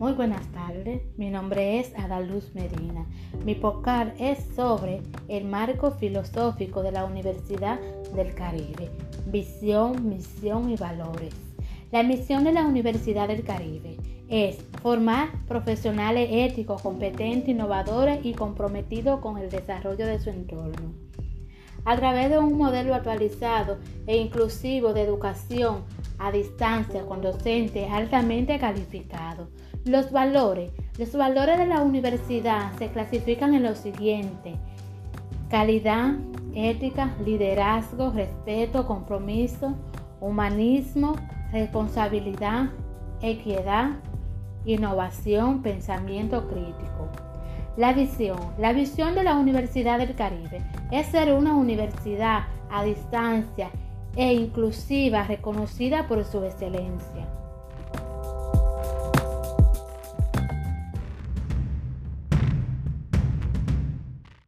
Muy buenas tardes, mi nombre es Adaluz Medina. Mi podcast es sobre el marco filosófico de la Universidad del Caribe, visión, misión y valores. La misión de la Universidad del Caribe es formar profesionales éticos, competentes, innovadores y comprometidos con el desarrollo de su entorno. A través de un modelo actualizado e inclusivo de educación a distancia con docentes altamente calificados. Los valores. Los valores de la universidad se clasifican en lo siguiente. Calidad, ética, liderazgo, respeto, compromiso, humanismo, responsabilidad, equidad, innovación, pensamiento crítico. La visión. La visión de la Universidad del Caribe es ser una universidad a distancia e inclusiva reconocida por su excelencia.